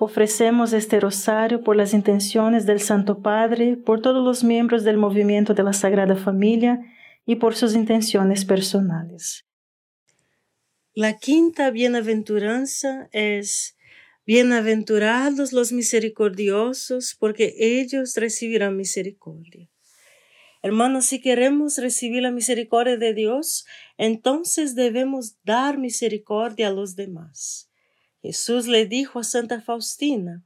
Ofrecemos este rosario por las intenciones del Santo Padre, por todos los miembros del movimiento de la Sagrada Familia y por sus intenciones personales. La quinta bienaventuranza es, Bienaventurados los misericordiosos, porque ellos recibirán misericordia. Hermanos, si queremos recibir la misericordia de Dios, entonces debemos dar misericordia a los demás. Jesús le dijo a Santa Faustina,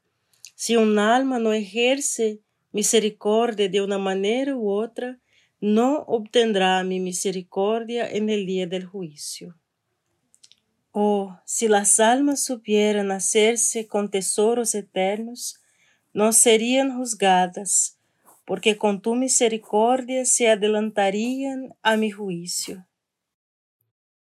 si un alma no ejerce misericordia de una manera u otra, no obtendrá mi misericordia en el día del juicio. Oh, si las almas supieran hacerse con tesoros eternos, no serían juzgadas, porque con tu misericordia se adelantarían a mi juicio.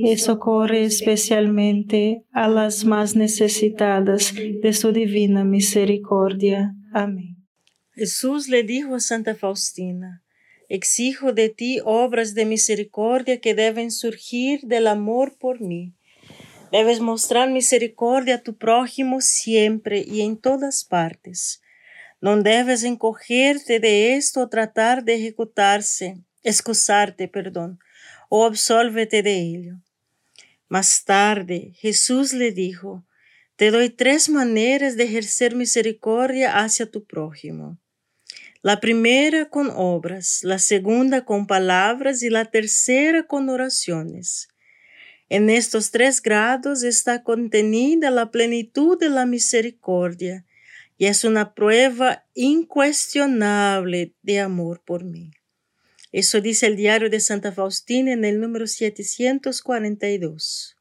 y socorre especialmente a las más necesitadas de su divina misericordia. Amén. Jesús le dijo a Santa Faustina, Exijo de ti obras de misericordia que deben surgir del amor por mí. Debes mostrar misericordia a tu prójimo siempre y en todas partes. No debes encogerte de esto o tratar de ejecutarse, excusarte, perdón, o absolvete de ello. Más tarde, Jesús le dijo, Te doy tres maneras de ejercer misericordia hacia tu prójimo. La primera con obras, la segunda con palabras y la tercera con oraciones. En estos tres grados está contenida la plenitud de la misericordia y es una prueba incuestionable de amor por mí. Eso dice el diario de Santa Faustina en el número 742.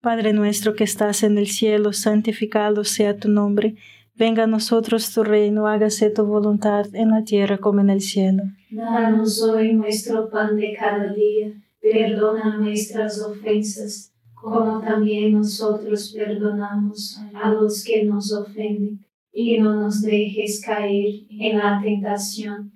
Padre nuestro que estás en el cielo, santificado sea tu nombre Venga a nosotros tu reino, hágase tu voluntad en la tierra como en el cielo. Danos hoy nuestro pan de cada día, perdona nuestras ofensas, como también nosotros perdonamos a los que nos ofenden, y no nos dejes caer en la tentación,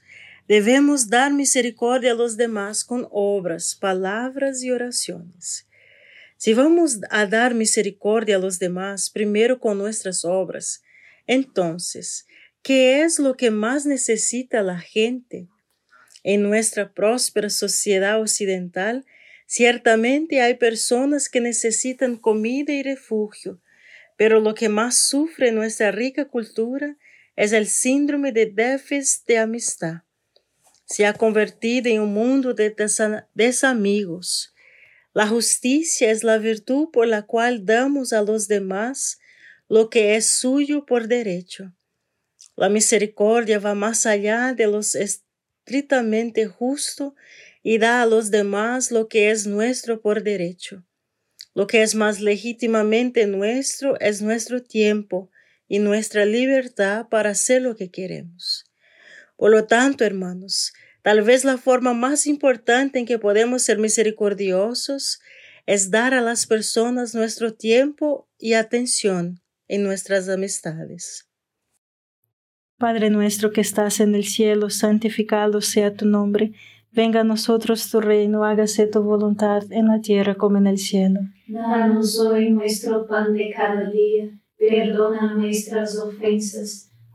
debemos dar misericordia a los demás con obras, palabras y oraciones. Si vamos a dar misericordia a los demás primero con nuestras obras, entonces, ¿qué es lo que más necesita la gente? En nuestra próspera sociedad occidental, Ciertamente hay personas que necesitan comida y refugio, pero lo que más sufre nuestra rica cultura es el síndrome de déficit de amistad. Se ha convertido en un mundo de desamigos. La justicia es la virtud por la cual damos a los demás lo que es suyo por derecho. La misericordia va más allá de lo estrictamente justo y da a los demás lo que es nuestro por derecho. Lo que es más legítimamente nuestro es nuestro tiempo y nuestra libertad para hacer lo que queremos. Por lo tanto, hermanos, tal vez la forma más importante en que podemos ser misericordiosos es dar a las personas nuestro tiempo y atención en nuestras amistades. Padre nuestro que estás en el cielo, santificado sea tu nombre Venga a nosotros tu reino, hágase tu voluntad en la tierra como en el cielo. Danos hoy nuestro pan de cada día, perdona nuestras ofensas,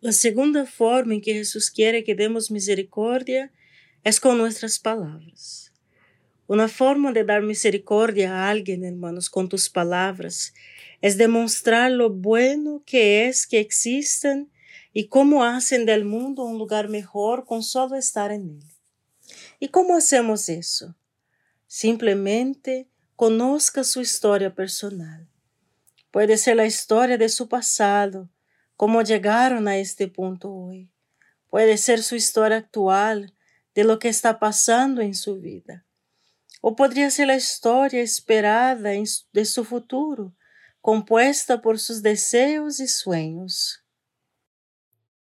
La segunda forma en que Jesús quiere que demos misericordia es con nuestras palabras. Una forma de dar misericordia a alguien, hermanos, con tus palabras, es demostrar lo bueno que es que existan y cómo hacen del mundo un lugar mejor con solo estar en él. ¿Y cómo hacemos eso? simplemente conozca su historia personal. Puede ser la historia de su pasado, cómo llegaron a este punto hoy. Puede ser su historia actual, de lo que está pasando en su vida. O podría ser la historia esperada de su futuro, compuesta por sus deseos y sueños.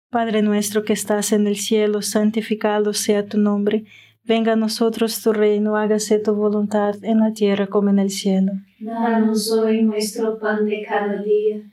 Padre nuestro que estás en el cielo, santificado sea tu nombre. Venga a nosotros tu reino, hágase tu voluntad en la tierra como en el cielo. Danos hoy nuestro pan de cada día,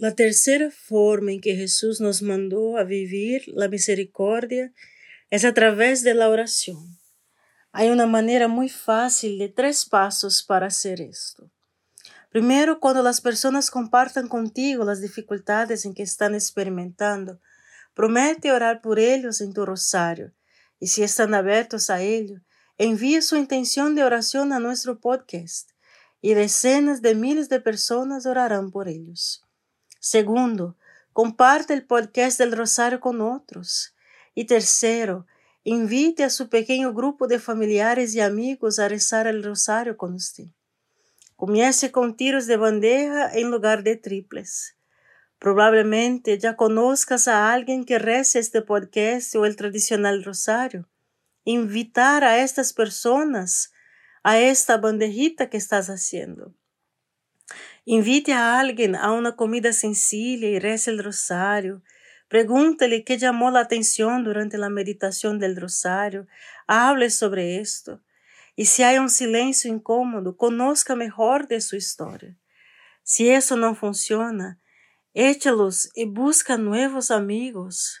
La tercera forma en que Jesús nos mandó a vivir la misericordia es a través de la oración. Hay una manera muy fácil de tres pasos para hacer esto. Primero, cuando las personas compartan contigo las dificultades en que están experimentando, promete orar por ellos en tu rosario y si están abiertos a ello, envíe su intención de oración a nuestro podcast y decenas de miles de personas orarán por ellos. Segundo, comparte el podcast del Rosario con otros. Y tercero, invite a su pequeño grupo de familiares y amigos a rezar el Rosario con usted. Comience con tiros de bandeja en lugar de triples. Probablemente ya conozcas a alguien que reza este podcast o el tradicional rosario. Invitar a estas personas a esta bandejita que estás haciendo. Invite a alguien a una comida sencilla y reza el rosario. Pregúntele qué llamó la atención durante la meditación del rosario. Hable sobre esto. Y si hay un silencio incómodo, conozca mejor de su historia. Si eso no funciona, échalos y busca nuevos amigos.